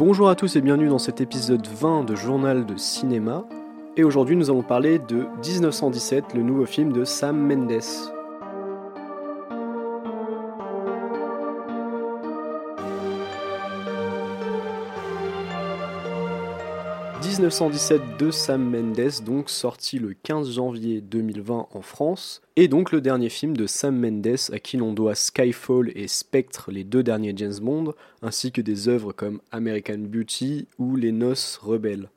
Bonjour à tous et bienvenue dans cet épisode 20 de Journal de cinéma. Et aujourd'hui nous allons parler de 1917, le nouveau film de Sam Mendes. 1917 de Sam Mendes, donc sorti le 15 janvier 2020 en France, et donc le dernier film de Sam Mendes à qui l'on doit Skyfall et Spectre, les deux derniers James Bond, ainsi que des œuvres comme American Beauty ou Les Noces Rebelles.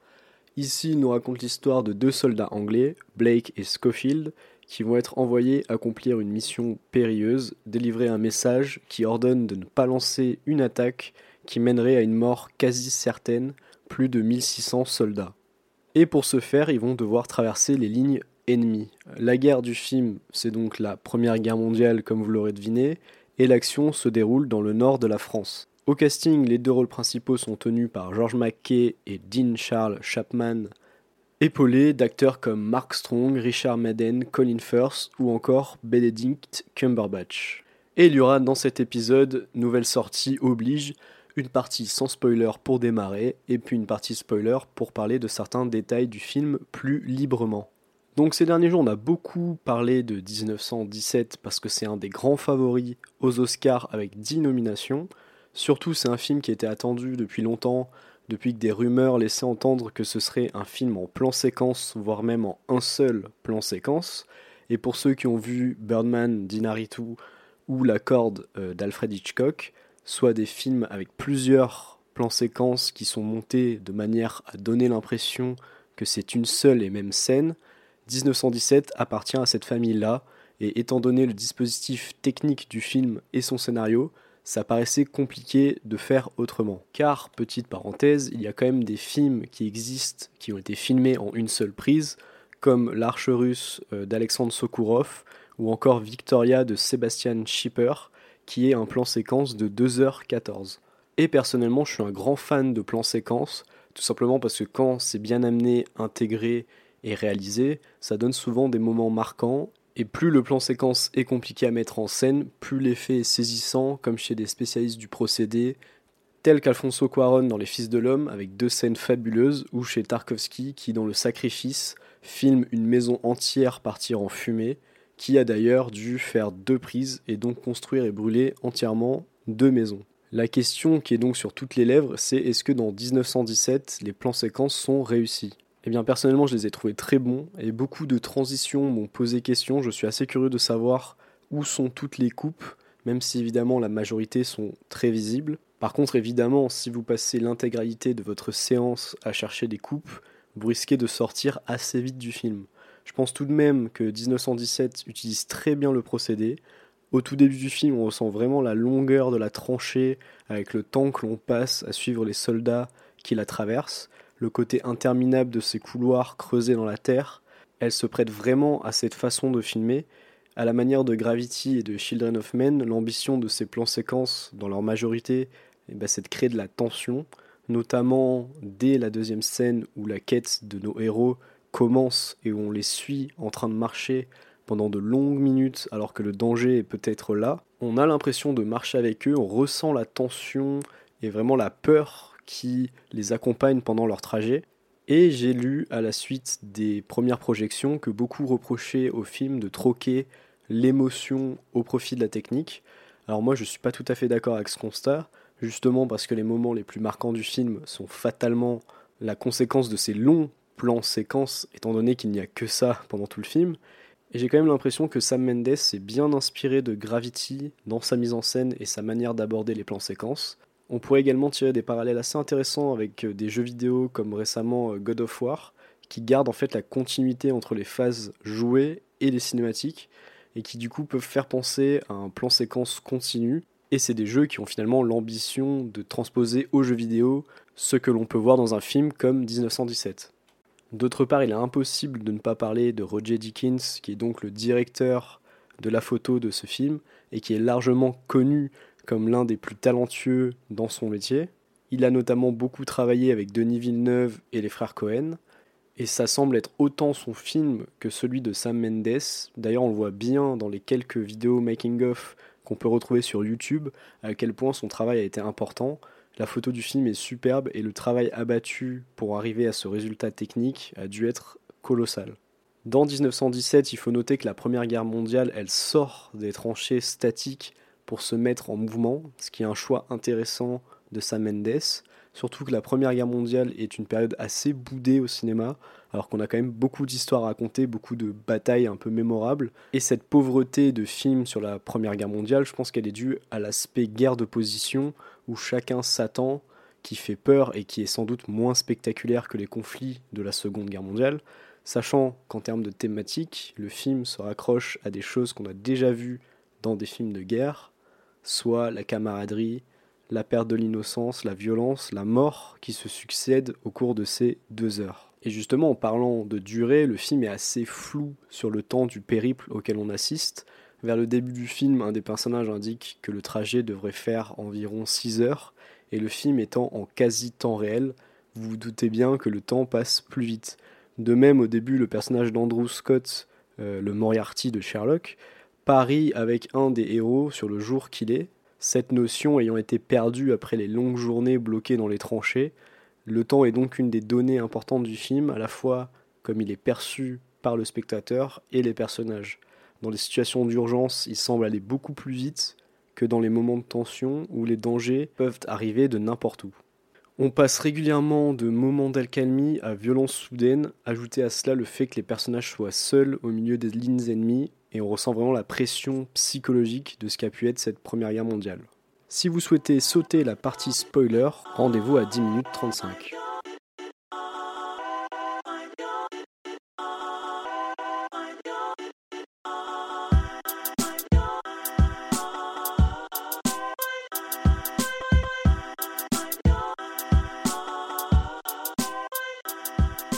Ici, il nous raconte l'histoire de deux soldats anglais, Blake et Schofield, qui vont être envoyés accomplir une mission périlleuse, délivrer un message qui ordonne de ne pas lancer une attaque qui mènerait à une mort quasi certaine plus de 1600 soldats. Et pour ce faire, ils vont devoir traverser les lignes ennemies. La guerre du film, c'est donc la Première Guerre mondiale, comme vous l'aurez deviné, et l'action se déroule dans le nord de la France. Au casting, les deux rôles principaux sont tenus par George McKay et Dean Charles Chapman, épaulés d'acteurs comme Mark Strong, Richard Madden, Colin Firth ou encore Benedict Cumberbatch. Et il y aura dans cet épisode, nouvelle sortie oblige, une partie sans spoiler pour démarrer, et puis une partie spoiler pour parler de certains détails du film plus librement. Donc ces derniers jours, on a beaucoup parlé de 1917 parce que c'est un des grands favoris aux Oscars avec 10 nominations. Surtout, c'est un film qui était attendu depuis longtemps, depuis que des rumeurs laissaient entendre que ce serait un film en plan séquence, voire même en un seul plan séquence. Et pour ceux qui ont vu Birdman d'Inaritu ou La Corde euh, d'Alfred Hitchcock, soit des films avec plusieurs plans séquences qui sont montés de manière à donner l'impression que c'est une seule et même scène, 1917 appartient à cette famille-là, et étant donné le dispositif technique du film et son scénario, ça paraissait compliqué de faire autrement. Car, petite parenthèse, il y a quand même des films qui existent, qui ont été filmés en une seule prise, comme L'Arche russe euh, d'Alexandre Sokourov, ou encore Victoria de Sebastian Schipper, qui est un plan séquence de 2h14. Et personnellement, je suis un grand fan de plans séquences, tout simplement parce que quand c'est bien amené, intégré et réalisé, ça donne souvent des moments marquants, et plus le plan séquence est compliqué à mettre en scène, plus l'effet est saisissant, comme chez des spécialistes du procédé, tels qu'Alfonso Cuaron dans Les Fils de l'Homme, avec deux scènes fabuleuses, ou chez Tarkovsky, qui dans Le Sacrifice filme une maison entière partir en fumée, qui a d'ailleurs dû faire deux prises et donc construire et brûler entièrement deux maisons. La question qui est donc sur toutes les lèvres, c'est est-ce que dans 1917, les plans séquences sont réussis? Eh bien personnellement, je les ai trouvés très bons et beaucoup de transitions m'ont posé question. Je suis assez curieux de savoir où sont toutes les coupes, même si évidemment la majorité sont très visibles. Par contre, évidemment, si vous passez l'intégralité de votre séance à chercher des coupes, vous risquez de sortir assez vite du film. Je pense tout de même que 1917 utilise très bien le procédé. Au tout début du film, on ressent vraiment la longueur de la tranchée avec le temps que l'on passe à suivre les soldats qui la traversent, le côté interminable de ces couloirs creusés dans la terre. Elle se prête vraiment à cette façon de filmer. À la manière de Gravity et de Children of Men, l'ambition de ces plans séquences, dans leur majorité, eh ben, c'est de créer de la tension, notamment dès la deuxième scène où la quête de nos héros commence et on les suit en train de marcher pendant de longues minutes alors que le danger est peut-être là, on a l'impression de marcher avec eux, on ressent la tension et vraiment la peur qui les accompagne pendant leur trajet. Et j'ai lu à la suite des premières projections que beaucoup reprochaient au film de troquer l'émotion au profit de la technique. Alors moi je suis pas tout à fait d'accord avec ce constat, justement parce que les moments les plus marquants du film sont fatalement la conséquence de ces longs plan séquence, étant donné qu'il n'y a que ça pendant tout le film. Et j'ai quand même l'impression que Sam Mendes s'est bien inspiré de Gravity dans sa mise en scène et sa manière d'aborder les plans séquences. On pourrait également tirer des parallèles assez intéressants avec euh, des jeux vidéo comme récemment euh, God of War, qui gardent en fait la continuité entre les phases jouées et les cinématiques, et qui du coup peuvent faire penser à un plan séquence continu. Et c'est des jeux qui ont finalement l'ambition de transposer aux jeux vidéo ce que l'on peut voir dans un film comme 1917. D'autre part, il est impossible de ne pas parler de Roger Dickens, qui est donc le directeur de la photo de ce film, et qui est largement connu comme l'un des plus talentueux dans son métier. Il a notamment beaucoup travaillé avec Denis Villeneuve et les frères Cohen, et ça semble être autant son film que celui de Sam Mendes. D'ailleurs, on le voit bien dans les quelques vidéos making-of qu'on peut retrouver sur YouTube, à quel point son travail a été important. La photo du film est superbe et le travail abattu pour arriver à ce résultat technique a dû être colossal. Dans 1917, il faut noter que la Première Guerre mondiale, elle sort des tranchées statiques pour se mettre en mouvement, ce qui est un choix intéressant de Sam Mendes. Surtout que la Première Guerre mondiale est une période assez boudée au cinéma, alors qu'on a quand même beaucoup d'histoires à raconter, beaucoup de batailles un peu mémorables. Et cette pauvreté de films sur la Première Guerre mondiale, je pense qu'elle est due à l'aspect guerre de position, où chacun s'attend, qui fait peur et qui est sans doute moins spectaculaire que les conflits de la Seconde Guerre mondiale, sachant qu'en termes de thématique, le film se raccroche à des choses qu'on a déjà vues dans des films de guerre, soit la camaraderie, la perte de l'innocence, la violence, la mort qui se succèdent au cours de ces deux heures. Et justement, en parlant de durée, le film est assez flou sur le temps du périple auquel on assiste. Vers le début du film, un des personnages indique que le trajet devrait faire environ 6 heures, et le film étant en quasi temps réel, vous vous doutez bien que le temps passe plus vite. De même, au début, le personnage d'Andrew Scott, euh, le Moriarty de Sherlock, parie avec un des héros sur le jour qu'il est, cette notion ayant été perdue après les longues journées bloquées dans les tranchées, le temps est donc une des données importantes du film, à la fois comme il est perçu par le spectateur et les personnages. Dans les situations d'urgence, il semble aller beaucoup plus vite que dans les moments de tension où les dangers peuvent arriver de n'importe où. On passe régulièrement de moments d'alcalmie à violence soudaine, ajouter à cela le fait que les personnages soient seuls au milieu des lignes ennemies, et on ressent vraiment la pression psychologique de ce qu'a pu être cette Première Guerre mondiale. Si vous souhaitez sauter la partie spoiler, rendez-vous à 10 minutes 35.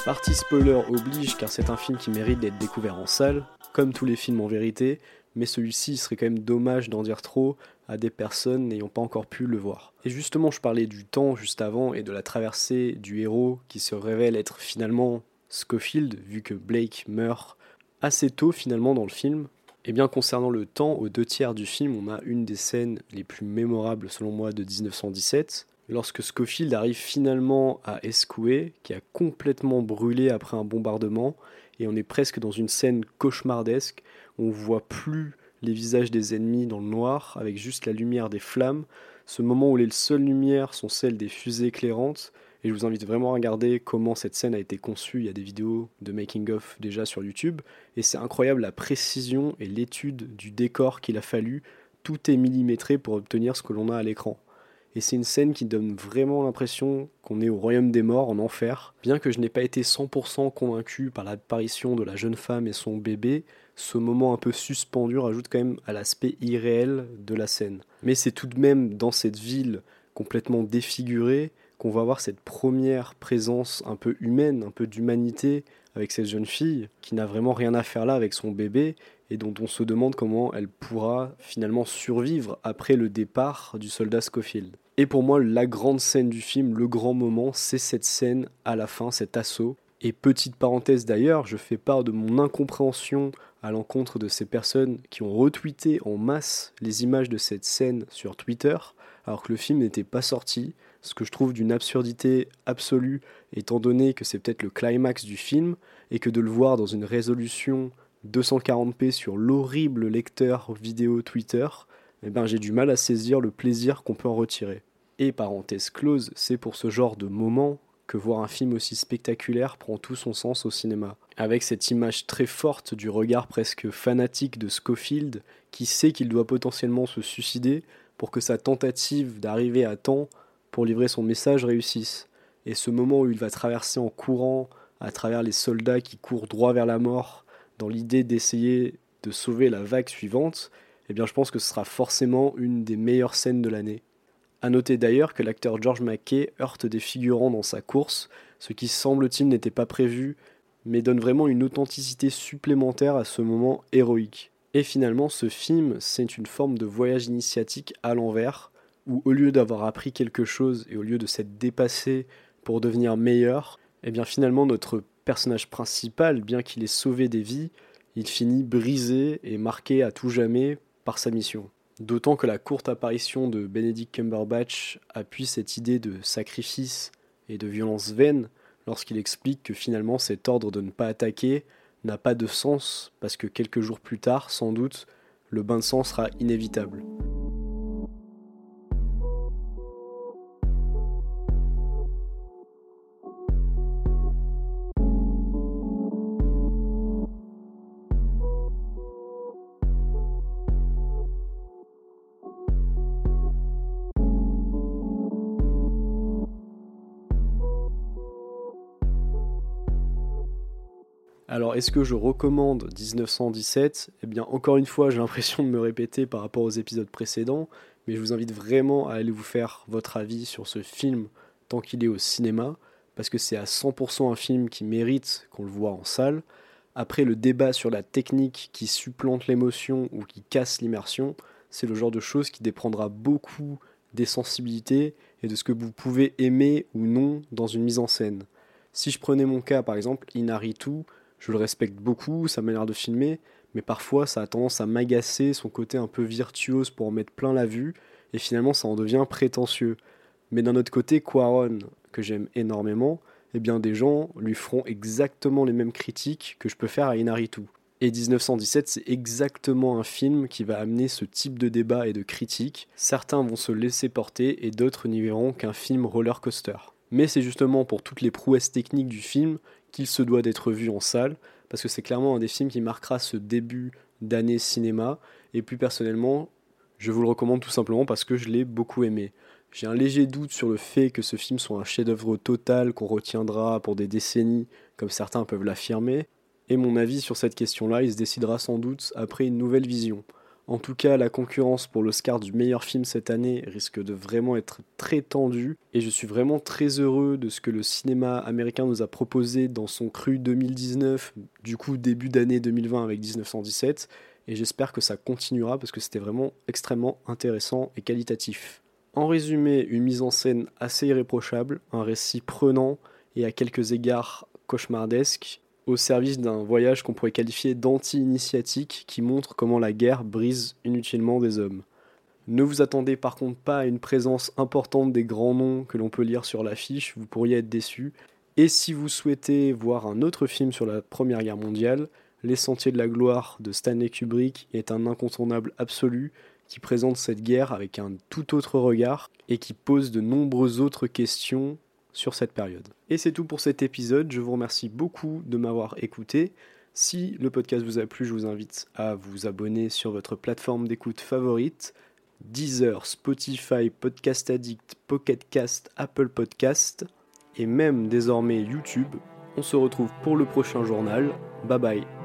Partie spoiler oblige car c'est un film qui mérite d'être découvert en salle, comme tous les films en vérité, mais celui-ci serait quand même dommage d'en dire trop à des personnes n'ayant pas encore pu le voir. Et justement, je parlais du temps juste avant et de la traversée du héros qui se révèle être finalement Schofield, vu que Blake meurt assez tôt finalement dans le film. Et bien concernant le temps, aux deux tiers du film, on a une des scènes les plus mémorables selon moi de 1917, lorsque Schofield arrive finalement à Escoué, qui a complètement brûlé après un bombardement, et on est presque dans une scène cauchemardesque, on voit plus les visages des ennemis dans le noir, avec juste la lumière des flammes, ce moment où les seules lumières sont celles des fusées éclairantes, et je vous invite vraiment à regarder comment cette scène a été conçue, il y a des vidéos de making-of déjà sur YouTube, et c'est incroyable la précision et l'étude du décor qu'il a fallu, tout est millimétré pour obtenir ce que l'on a à l'écran. Et c'est une scène qui donne vraiment l'impression qu'on est au royaume des morts, en enfer. Bien que je n'ai pas été 100% convaincu par l'apparition de la jeune femme et son bébé, ce moment un peu suspendu rajoute quand même à l'aspect irréel de la scène. Mais c'est tout de même dans cette ville complètement défigurée qu'on va avoir cette première présence un peu humaine, un peu d'humanité avec cette jeune fille qui n'a vraiment rien à faire là avec son bébé et dont on se demande comment elle pourra finalement survivre après le départ du soldat Schofield. Et pour moi, la grande scène du film, le grand moment, c'est cette scène à la fin, cet assaut. Et petite parenthèse d'ailleurs, je fais part de mon incompréhension à l'encontre de ces personnes qui ont retweeté en masse les images de cette scène sur Twitter, alors que le film n'était pas sorti, ce que je trouve d'une absurdité absolue, étant donné que c'est peut-être le climax du film, et que de le voir dans une résolution 240p sur l'horrible lecteur vidéo Twitter, eh ben, j'ai du mal à saisir le plaisir qu'on peut en retirer. Et parenthèse close, c'est pour ce genre de moment que voir un film aussi spectaculaire prend tout son sens au cinéma. Avec cette image très forte du regard presque fanatique de Schofield, qui sait qu'il doit potentiellement se suicider pour que sa tentative d'arriver à temps pour livrer son message réussisse. Et ce moment où il va traverser en courant à travers les soldats qui courent droit vers la mort, dans l'idée d'essayer de sauver la vague suivante, eh bien je pense que ce sera forcément une des meilleures scènes de l'année. A noter d'ailleurs que l'acteur George McKay heurte des figurants dans sa course, ce qui semble-t-il n'était pas prévu, mais donne vraiment une authenticité supplémentaire à ce moment héroïque. Et finalement, ce film, c'est une forme de voyage initiatique à l'envers, où au lieu d'avoir appris quelque chose et au lieu de s'être dépassé pour devenir meilleur, eh bien finalement notre personnage principal, bien qu'il ait sauvé des vies, il finit brisé et marqué à tout jamais par sa mission. D'autant que la courte apparition de Benedict Cumberbatch appuie cette idée de sacrifice et de violence vaine lorsqu'il explique que finalement cet ordre de ne pas attaquer n'a pas de sens parce que quelques jours plus tard, sans doute, le bain de sang sera inévitable. Alors, est-ce que je recommande 1917 Eh bien, encore une fois, j'ai l'impression de me répéter par rapport aux épisodes précédents, mais je vous invite vraiment à aller vous faire votre avis sur ce film tant qu'il est au cinéma, parce que c'est à 100% un film qui mérite qu'on le voit en salle. Après, le débat sur la technique qui supplante l'émotion ou qui casse l'immersion, c'est le genre de choses qui dépendra beaucoup des sensibilités et de ce que vous pouvez aimer ou non dans une mise en scène. Si je prenais mon cas, par exemple, je le respecte beaucoup, sa manière de filmer, mais parfois ça a tendance à m'agacer, son côté un peu virtuose pour en mettre plein la vue, et finalement ça en devient prétentieux. Mais d'un autre côté, Quaron, que j'aime énormément, eh bien des gens lui feront exactement les mêmes critiques que je peux faire à Inaritu. Et 1917, c'est exactement un film qui va amener ce type de débat et de critique. Certains vont se laisser porter et d'autres n'y verront qu'un film roller coaster. Mais c'est justement pour toutes les prouesses techniques du film qu'il se doit d'être vu en salle, parce que c'est clairement un des films qui marquera ce début d'année cinéma, et plus personnellement, je vous le recommande tout simplement parce que je l'ai beaucoup aimé. J'ai un léger doute sur le fait que ce film soit un chef-d'œuvre total qu'on retiendra pour des décennies, comme certains peuvent l'affirmer, et mon avis sur cette question-là, il se décidera sans doute après une nouvelle vision. En tout cas, la concurrence pour l'Oscar du meilleur film cette année risque de vraiment être très tendue et je suis vraiment très heureux de ce que le cinéma américain nous a proposé dans son cru 2019, du coup début d'année 2020 avec 1917 et j'espère que ça continuera parce que c'était vraiment extrêmement intéressant et qualitatif. En résumé, une mise en scène assez irréprochable, un récit prenant et à quelques égards cauchemardesque, au service d'un voyage qu'on pourrait qualifier d'anti-initiatique qui montre comment la guerre brise inutilement des hommes. Ne vous attendez par contre pas à une présence importante des grands noms que l'on peut lire sur l'affiche, vous pourriez être déçu. Et si vous souhaitez voir un autre film sur la Première Guerre mondiale, Les Sentiers de la Gloire de Stanley Kubrick est un incontournable absolu qui présente cette guerre avec un tout autre regard et qui pose de nombreuses autres questions sur cette période. Et c'est tout pour cet épisode, je vous remercie beaucoup de m'avoir écouté. Si le podcast vous a plu, je vous invite à vous abonner sur votre plateforme d'écoute favorite. Deezer, Spotify, Podcast Addict, Pocket Cast, Apple Podcast et même désormais YouTube. On se retrouve pour le prochain journal. Bye bye.